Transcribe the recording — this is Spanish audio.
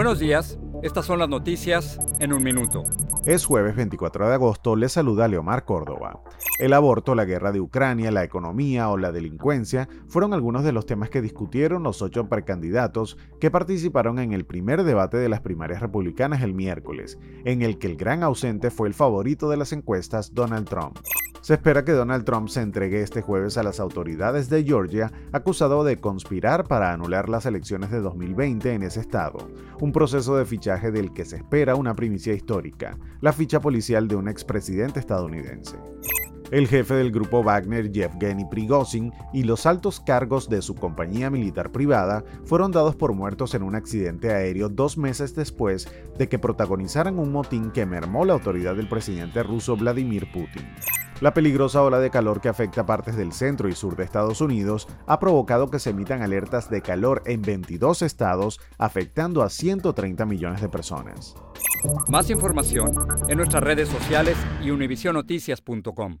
Buenos días, estas son las noticias en un minuto. Es jueves 24 de agosto, le saluda Leomar Córdoba. El aborto, la guerra de Ucrania, la economía o la delincuencia fueron algunos de los temas que discutieron los ocho precandidatos que participaron en el primer debate de las primarias republicanas el miércoles, en el que el gran ausente fue el favorito de las encuestas, Donald Trump. Se espera que Donald Trump se entregue este jueves a las autoridades de Georgia acusado de conspirar para anular las elecciones de 2020 en ese estado, un proceso de fichaje del que se espera una primicia histórica, la ficha policial de un expresidente estadounidense. El jefe del grupo Wagner, Yevgeny Prigozhin, y los altos cargos de su compañía militar privada fueron dados por muertos en un accidente aéreo dos meses después de que protagonizaran un motín que mermó la autoridad del presidente ruso Vladimir Putin. La peligrosa ola de calor que afecta partes del centro y sur de Estados Unidos ha provocado que se emitan alertas de calor en 22 estados, afectando a 130 millones de personas. Más información en nuestras redes sociales y univisionoticias.com.